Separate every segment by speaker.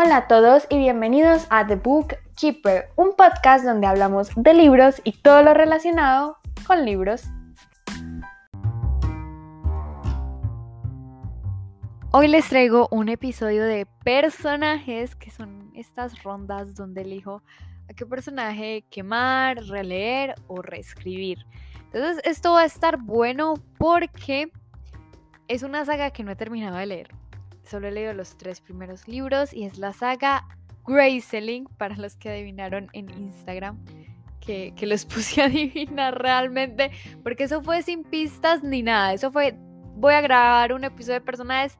Speaker 1: Hola a todos y bienvenidos a The Book Keeper, un podcast donde hablamos de libros y todo lo relacionado con libros. Hoy les traigo un episodio de personajes, que son estas rondas donde elijo a qué personaje quemar, releer o reescribir. Entonces esto va a estar bueno porque es una saga que no he terminado de leer. Solo he leído los tres primeros libros y es la saga Graceling, para los que adivinaron en Instagram. Que, que los puse a adivinar realmente, porque eso fue sin pistas ni nada. Eso fue, voy a grabar un episodio de personajes.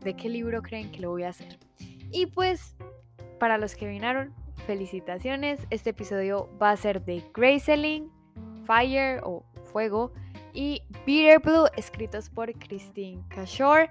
Speaker 1: ¿De qué libro creen que lo voy a hacer? Y pues, para los que adivinaron, felicitaciones. Este episodio va a ser de Graceling, Fire o Fuego y Bitter Blue, escritos por Christine Cashore.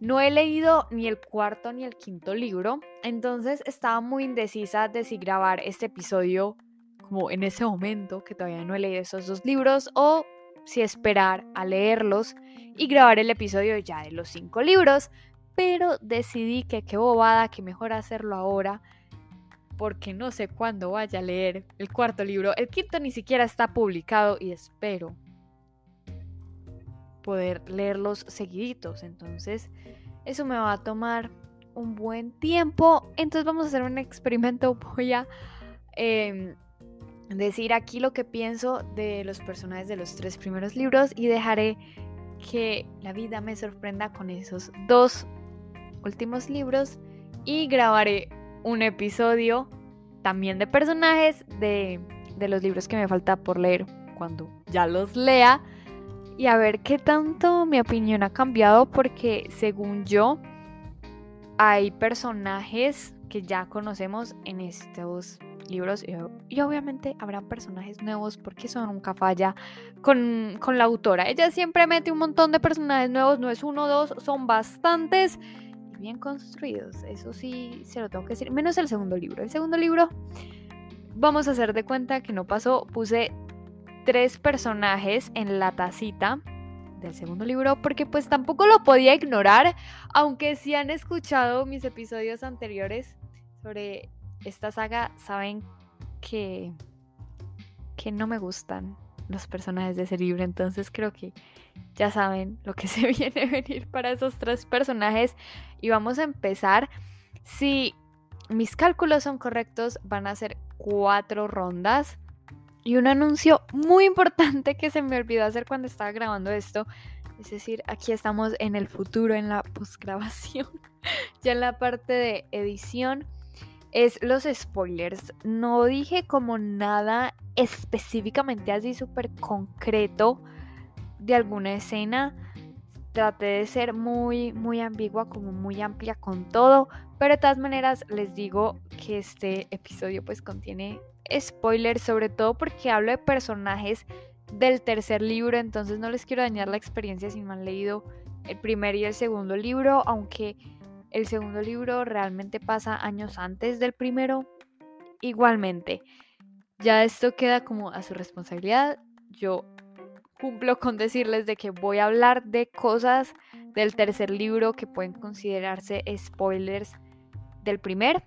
Speaker 1: No he leído ni el cuarto ni el quinto libro, entonces estaba muy indecisa de si grabar este episodio como en ese momento, que todavía no he leído esos dos libros, o si esperar a leerlos y grabar el episodio ya de los cinco libros, pero decidí que qué bobada, que mejor hacerlo ahora, porque no sé cuándo vaya a leer el cuarto libro. El quinto ni siquiera está publicado y espero poder leerlos seguiditos. Entonces, eso me va a tomar un buen tiempo. Entonces vamos a hacer un experimento. Voy a em, decir aquí lo que pienso de los personajes de los tres primeros libros y dejaré que la vida me sorprenda con esos dos últimos libros y grabaré un episodio también de personajes de, de los libros que me falta por leer cuando ya los lea y a ver qué tanto mi opinión ha cambiado porque según yo hay personajes que ya conocemos en estos libros y, obviamente habrá personajes nuevos porque eso nunca falla con, con, la autora. Ella siempre mete un montón de personajes nuevos, no es uno o dos, son bastantes y bien construidos. Eso sí, se lo tengo que decir, menos el segundo libro. El segundo libro, vamos a hacer de cuenta que no pasó, puse tres personajes en la tacita del segundo libro porque pues tampoco lo podía ignorar, aunque si han escuchado mis episodios anteriores sobre esta saga, saben que, que no me gustan los personajes de ese libro, entonces creo que ya saben lo que se viene a venir para esos tres personajes y vamos a empezar. Si mis cálculos son correctos, van a ser cuatro rondas y un anuncio muy importante que se me olvidó hacer cuando estaba grabando esto. Es decir, aquí estamos en el futuro, en la postgrabación, ya en la parte de edición. Es los spoilers. No dije como nada específicamente así súper concreto de alguna escena. Traté de ser muy, muy ambigua, como muy amplia con todo. Pero de todas maneras les digo que este episodio pues contiene spoilers, sobre todo porque hablo de personajes del tercer libro, entonces no les quiero dañar la experiencia si no han leído el primer y el segundo libro, aunque el segundo libro realmente pasa años antes del primero. Igualmente, ya esto queda como a su responsabilidad. Yo cumplo con decirles de que voy a hablar de cosas del tercer libro que pueden considerarse spoilers del primer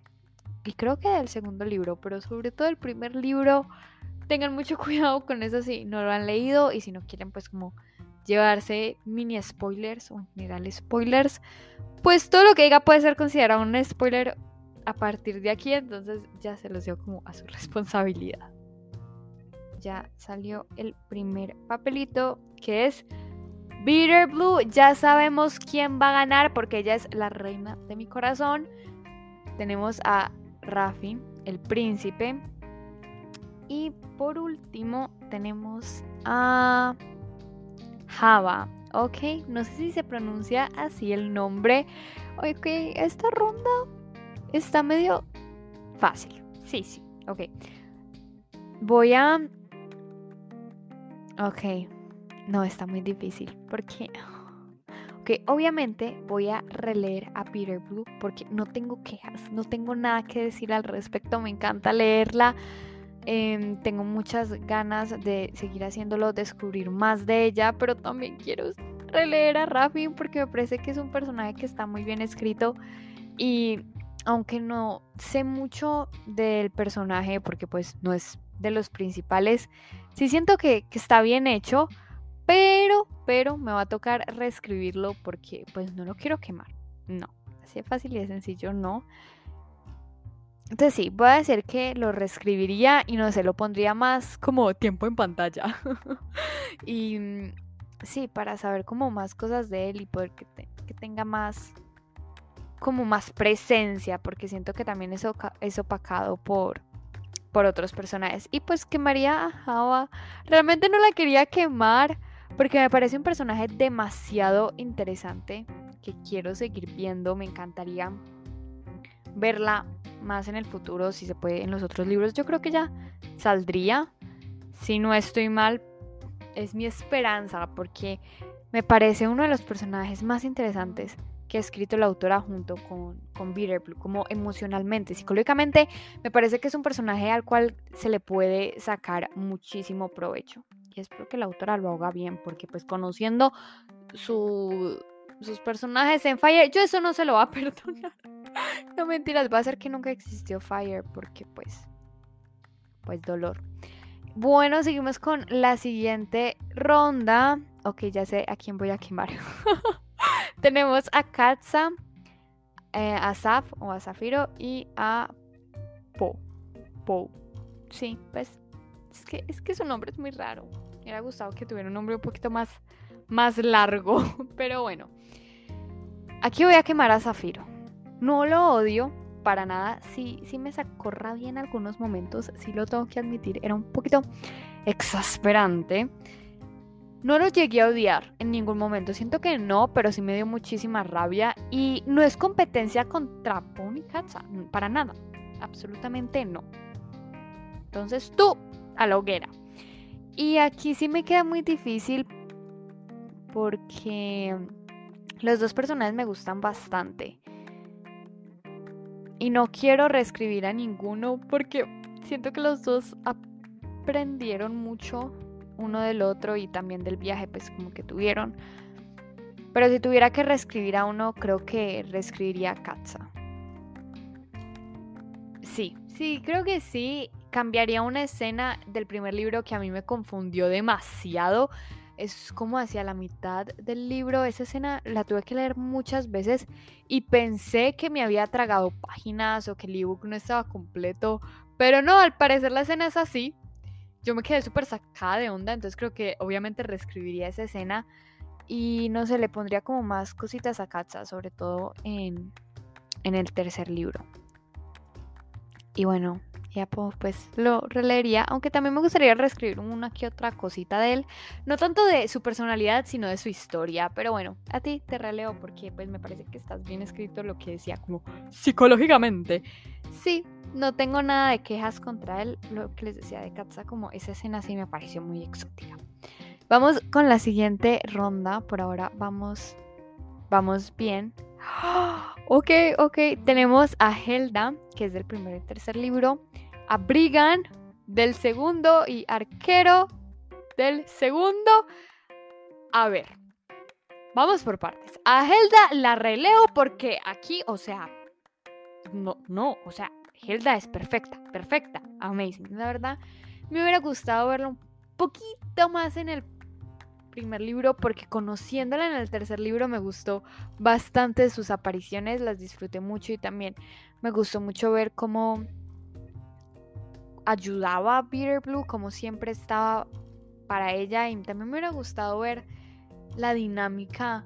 Speaker 1: y creo que del segundo libro, pero sobre todo el primer libro, tengan mucho cuidado con eso si no lo han leído y si no quieren pues como llevarse mini spoilers o en general spoilers, pues todo lo que diga puede ser considerado un spoiler a partir de aquí, entonces ya se los dio como a su responsabilidad. Ya salió el primer papelito que es Bitter Blue. Ya sabemos quién va a ganar porque ella es la reina de mi corazón. Tenemos a Rafi, el príncipe. Y por último tenemos a Java. Ok, no sé si se pronuncia así el nombre. Ok, esta ronda está medio fácil. Sí, sí, ok. Voy a... Ok, no, está muy difícil. Porque que obviamente voy a releer a Peter Blue porque no tengo quejas, no tengo nada que decir al respecto, me encanta leerla, em, tengo muchas ganas de seguir haciéndolo, descubrir más de ella, pero también quiero releer a Rafi porque me parece que es un personaje que está muy bien escrito y aunque no sé mucho del personaje, porque pues no es de los principales, sí siento que, que está bien hecho, pero, pero me va a tocar reescribirlo porque pues no lo quiero quemar. No, así de fácil y de sencillo, no. Entonces sí, voy a decir que lo reescribiría y no sé, lo pondría más como tiempo en pantalla. y mm, sí, para saber como más cosas de él y poder que, tenga más como más presencia, porque siento que también es, es opacado por, por otros personajes. Y pues quemaría a Java. Realmente no la quería quemar porque me parece un personaje demasiado interesante que quiero seguir viendo. Me encantaría verla más en el futuro, si se puede, en los otros libros. Yo creo que ya saldría. Si no estoy mal, es mi esperanza porque me parece uno de los personajes más interesantes que ha escrito la autora junto con, con Bitterblue, como emocionalmente, psicológicamente, me parece que es un personaje al cual se le puede sacar muchísimo provecho. Y espero que la autora lo haga bien, porque pues conociendo sus personajes en Fire, yo eso no se lo va a perdonar. no mentiras, va a ser que nunca existió Fire, porque pues, pues dolor. Bueno, seguimos con la siguiente ronda. Ok, ya sé a quién voy a quemar. Tenemos a Katza, eh, a Saf o a Zafiro y a Po. Po. Sí, pues es que, es que su nombre es muy raro. Me hubiera gustado que tuviera un nombre un poquito más, más largo. Pero bueno. Aquí voy a quemar a Zafiro. No lo odio para nada. Sí, sí me sacó rabia en algunos momentos. Sí lo tengo que admitir. Era un poquito exasperante. No lo llegué a odiar en ningún momento. Siento que no, pero sí me dio muchísima rabia. Y no es competencia contra Pony Katza. Para nada. Absolutamente no. Entonces tú, a la hoguera. Y aquí sí me queda muy difícil porque los dos personajes me gustan bastante. Y no quiero reescribir a ninguno porque siento que los dos aprendieron mucho uno del otro y también del viaje, pues como que tuvieron. Pero si tuviera que reescribir a uno, creo que reescribiría a Katza. Sí, sí, creo que sí. Cambiaría una escena del primer libro que a mí me confundió demasiado. Es como hacia la mitad del libro. Esa escena la tuve que leer muchas veces y pensé que me había tragado páginas o que el ebook no estaba completo. Pero no, al parecer la escena es así yo me quedé súper sacada de onda, entonces creo que obviamente reescribiría esa escena y no sé, le pondría como más cositas a Katza, sobre todo en, en el tercer libro. Y bueno, ya pues lo releería, aunque también me gustaría reescribir una que otra cosita de él, no tanto de su personalidad, sino de su historia, pero bueno, a ti te releo porque pues me parece que estás bien escrito lo que decía como psicológicamente. Sí, no tengo nada de quejas contra él. Lo que les decía de Katza, como esa escena sí me pareció muy exótica. Vamos con la siguiente ronda. Por ahora vamos, vamos bien. Ok, ok. Tenemos a Helda, que es del primer y tercer libro. A Brigan, del segundo. Y Arquero, del segundo. A ver. Vamos por partes. A Helda la releo porque aquí, o sea, no, no, o sea, Hilda es perfecta, perfecta, amazing. La verdad, me hubiera gustado verla un poquito más en el primer libro porque conociéndola en el tercer libro me gustó bastante sus apariciones, las disfruté mucho y también me gustó mucho ver cómo ayudaba a Peter Blue, como siempre estaba para ella y también me hubiera gustado ver la dinámica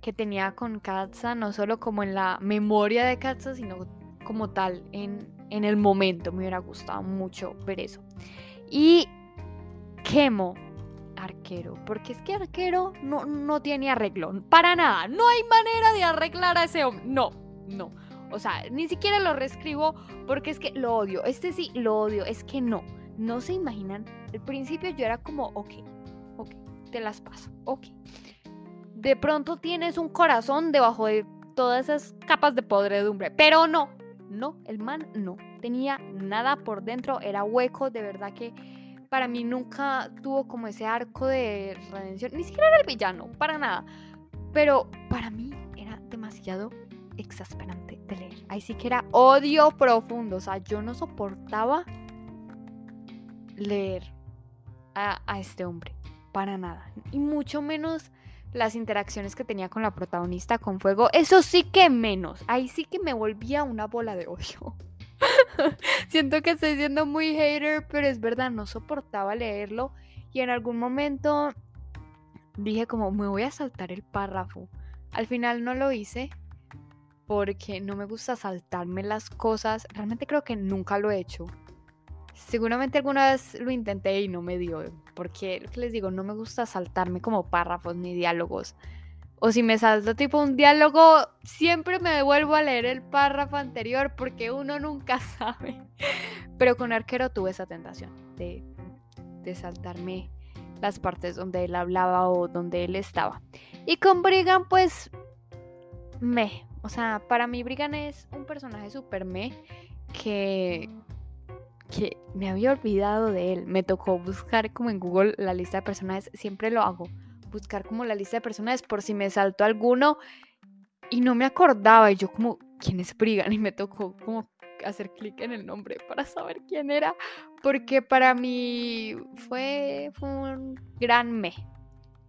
Speaker 1: que tenía con Katza, no solo como en la memoria de Katza, sino como tal en, el momento. Me hubiera gustado mucho ver eso. Y quemo arquero, porque es que arquero no, no tiene arreglo, para nada, no hay manera de arreglar a ese hombre, no, no, o sea, ni siquiera lo reescribo porque es que lo odio, este sí lo odio, es que no, no se imaginan, al principio yo era como, ok, ok, te las paso, ok, de pronto tienes un corazón debajo de todas esas capas de podredumbre, pero no, no, el man no. Tenía nada por dentro, era hueco, de verdad que para mí nunca tuvo como ese arco de redención. Ni siquiera era el villano, para nada. Pero para mí era demasiado exasperante de leer. Ahí sí que era odio profundo. O sea, yo no soportaba leer a, a este hombre. Para nada. Y mucho menos las interacciones que tenía con la protagonista con fuego. Eso sí que menos. Ahí sí que me volvía una bola de odio. Siento que estoy siendo muy hater, pero es verdad, no soportaba leerlo. Y en algún momento dije como, me voy a saltar el párrafo. Al final no lo hice porque no me gusta saltarme las cosas. Realmente creo que nunca lo he hecho. Seguramente alguna vez lo intenté y no me dio, porque les digo, no me gusta saltarme como párrafos ni diálogos. O si me salto tipo un diálogo, siempre me devuelvo a leer el párrafo anterior porque uno nunca sabe. Pero con Arquero tuve esa tentación de, de saltarme las partes donde él hablaba o donde él estaba. Y con Brigan, pues, me. O sea, para mí Brigan es un personaje súper me que, que me había olvidado de él. Me tocó buscar como en Google la lista de personajes. Siempre lo hago. Buscar como la lista de personajes por si me saltó alguno y no me acordaba. Y yo como, ¿quién es Brigan? Y me tocó como hacer clic en el nombre para saber quién era, porque para mí fue, un gran me.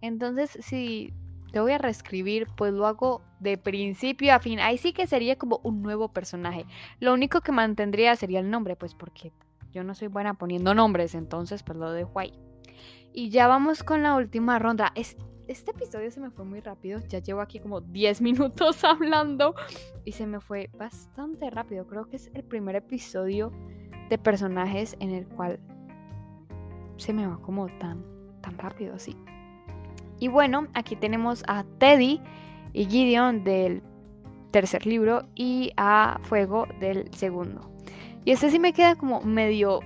Speaker 1: Entonces, si te voy a reescribir, pues lo hago de principio a fin. Ahí sí que sería como un nuevo personaje. Lo único que mantendría sería el nombre, pues porque yo no soy buena poniendo nombres, entonces pues lo dejo ahí. Y ya vamos con la última ronda este episodio se me fue muy rápido. Ya llevo aquí como 10 minutos hablando y se me fue bastante rápido. Creo que es el primer episodio de personajes en el cual se me va como tan, tan rápido así. Y bueno, aquí tenemos a Teddy y Gideon del tercer libro y a Fuego del segundo. Y este sí me queda como medio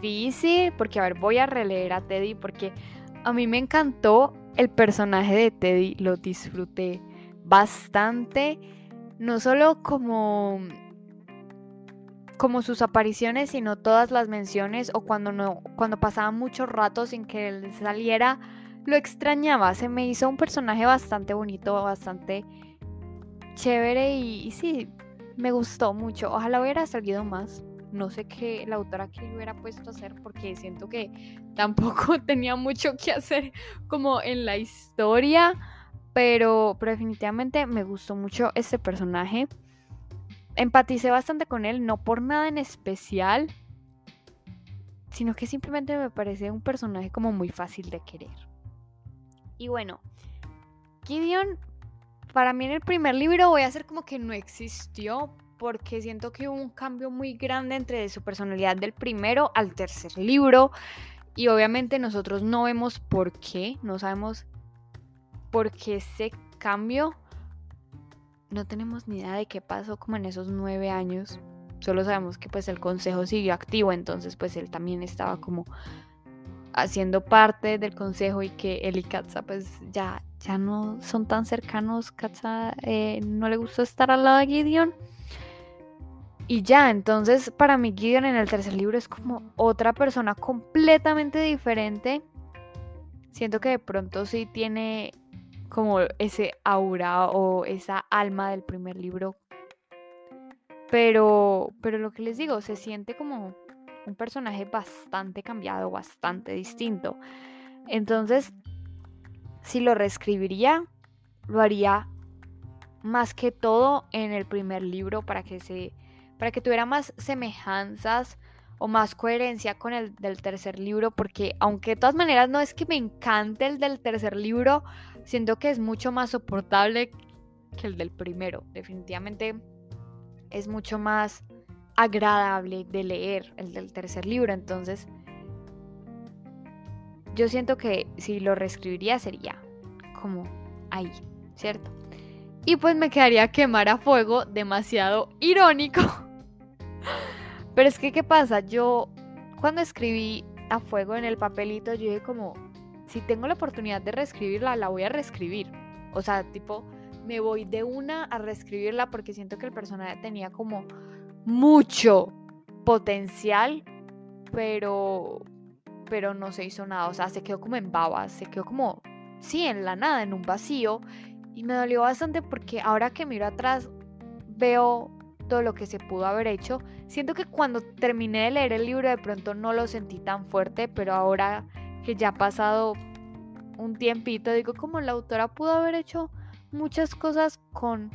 Speaker 1: difícil porque, a ver, voy a releer a Teddy porque a mí me encantó el personaje de Teddy, lo disfruté bastante, no solo como como sus apariciones, sino todas las menciones o cuando no cuando pasaba mucho rato sin que él saliera, lo extrañaba, se me hizo un personaje bastante bonito, bastante chévere y, sí, me gustó mucho. Ojalá hubiera salido más no sé qué la autora que hubiera puesto a hacer porque siento que tampoco tenía mucho que hacer como en la historia, pero, definitivamente me gustó mucho este personaje. Empaticé bastante con él, no por nada en especial, sino que simplemente me parece un personaje como muy fácil de querer. Y bueno, Gideon, para mí en el primer libro voy a hacer como que no existió, porque siento que hubo un cambio muy grande entre su personalidad del primero al tercer libro y obviamente nosotros no vemos por qué, no sabemos por qué ese cambio, no tenemos ni idea de qué pasó como en esos nueve años, solo sabemos que pues el consejo siguió activo, entonces pues él también estaba como haciendo parte del consejo y que él y Katza pues ya, ya no son tan cercanos, Katza eh, no le gustó estar al lado de Gideon y ya, entonces para mí Gideon en el tercer libro es como otra persona completamente diferente. Siento que de pronto sí tiene como ese aura o esa alma del primer libro. Pero, pero lo que les digo, se siente como un personaje bastante cambiado, bastante distinto. Entonces, si lo reescribiría, lo haría más que todo en el primer libro para que se para que tuviera más semejanzas o más coherencia con el del tercer libro, porque aunque de todas maneras no es que me encante el del tercer libro, siento que es mucho más soportable que el del primero. Definitivamente es mucho más agradable de leer el del tercer libro, entonces yo siento que si lo reescribiría sería como ahí, ¿cierto? Y pues me quedaría quemar a fuego demasiado irónico pero es que, ¿qué pasa? Yo, cuando escribí a fuego en el papelito, yo dije como, si tengo la oportunidad de reescribirla, la voy a reescribir. O sea, tipo, me voy de una a reescribirla porque siento que el personaje tenía como mucho potencial, pero, pero no se hizo nada. O sea, se quedó como en babas, se quedó como, sí, en la nada, en un vacío. Y me dolió bastante porque ahora que miro atrás veo todo lo que se pudo haber hecho. Siento que cuando terminé de leer el libro de pronto no lo sentí tan fuerte, pero ahora que ya ha pasado un tiempito, digo como la autora pudo haber hecho muchas cosas con,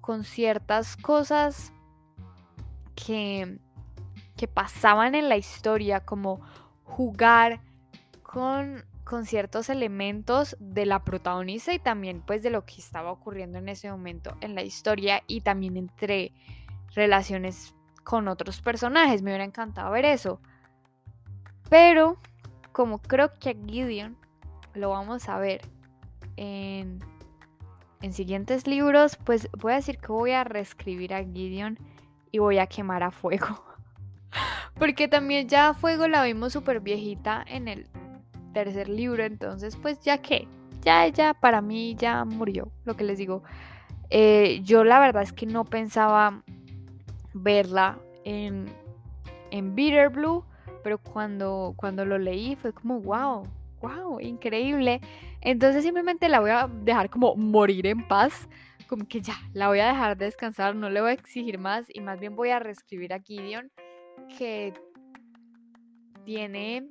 Speaker 1: con ciertas cosas que, pasaban en la historia, como jugar con, con ciertos elementos de la protagonista y también pues de lo que estaba ocurriendo en ese momento en la historia y también entre relaciones con otros personajes. Me hubiera encantado ver eso. Pero como creo que a Gideon lo vamos a ver en, en siguientes libros, pues voy a decir que voy a reescribir a Gideon y voy a quemar a fuego. Porque también ya a fuego la vimos súper viejita en el tercer libro, entonces pues ya que, ya ya para mí ya murió, lo que les digo. Eh, yo la verdad es que no pensaba verla en, en Bitter Blue, pero cuando, cuando lo leí fue como, wow, wow, increíble. Entonces simplemente la voy a dejar como morir en paz, como que ya, la voy a dejar descansar, no le voy a exigir más y más bien voy a reescribir a Gideon, que tiene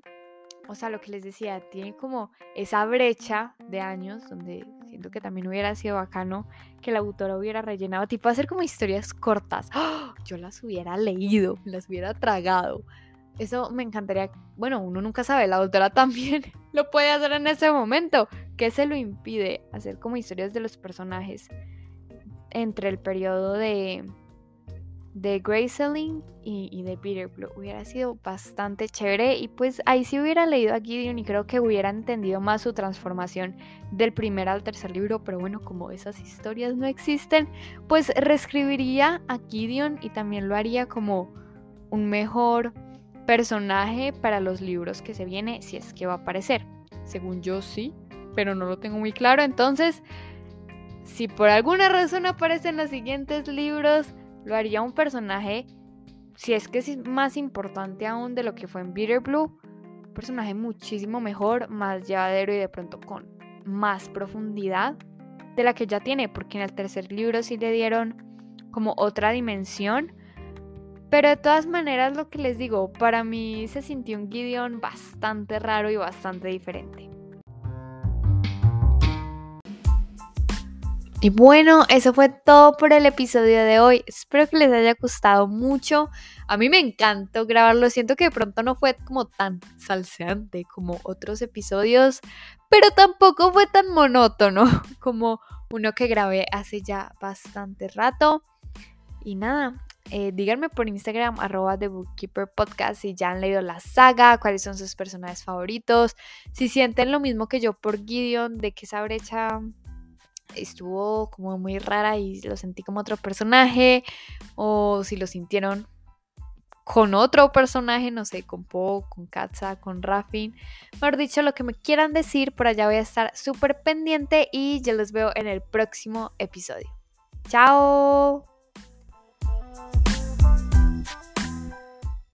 Speaker 1: o sea, lo que les decía, tiene como esa brecha de años donde siento que también hubiera sido bacano que la autora hubiera rellenado, tipo hacer como historias cortas. ¡Oh! Yo las hubiera leído, las hubiera tragado. Eso me encantaría. Bueno, uno nunca sabe, la autora también lo puede hacer en ese momento. ¿Qué se lo impide? Hacer como historias de los personajes entre el periodo de de Graceling y, y, de Peter Blue. Hubiera sido bastante chévere y pues ahí sí hubiera leído a Gideon y creo que hubiera entendido más su transformación del primer al tercer libro, pero bueno, como esas historias no existen, pues reescribiría a Gideon y también lo haría como un mejor personaje para los libros que se viene, si es que va a aparecer. Según yo sí, pero no lo tengo muy claro, entonces... Si por alguna razón aparecen los siguientes libros, lo haría un personaje, si es que es más importante aún de lo que fue en Bitter Blue, un personaje muchísimo mejor, más llevadero y de pronto con más profundidad de la que ya tiene, porque en el tercer libro sí le dieron como otra dimensión. Pero de todas maneras, lo que les digo, para mí se sintió un Gideon bastante raro y bastante diferente. Y bueno, eso fue todo por el episodio de hoy. Espero que les haya gustado mucho. A mí me encantó grabarlo. Siento que de pronto no fue como tan salseante como otros episodios, pero tampoco fue tan monótono como uno que grabé hace ya bastante rato. Y nada, eh, díganme por Instagram, arroba The Bookkeeper Podcast, si ya han leído la saga, cuáles son sus personajes favoritos, si sienten lo mismo que yo por Gideon, de que esa brecha estuvo como muy rara y lo sentí como otro personaje, o si lo sintieron con otro personaje, no sé, con Po, con Katza, con Rafin. Mejor dicho, lo que me quieran decir, por allá voy a estar súper pendiente y yo los veo en el próximo episodio. ¡Chao!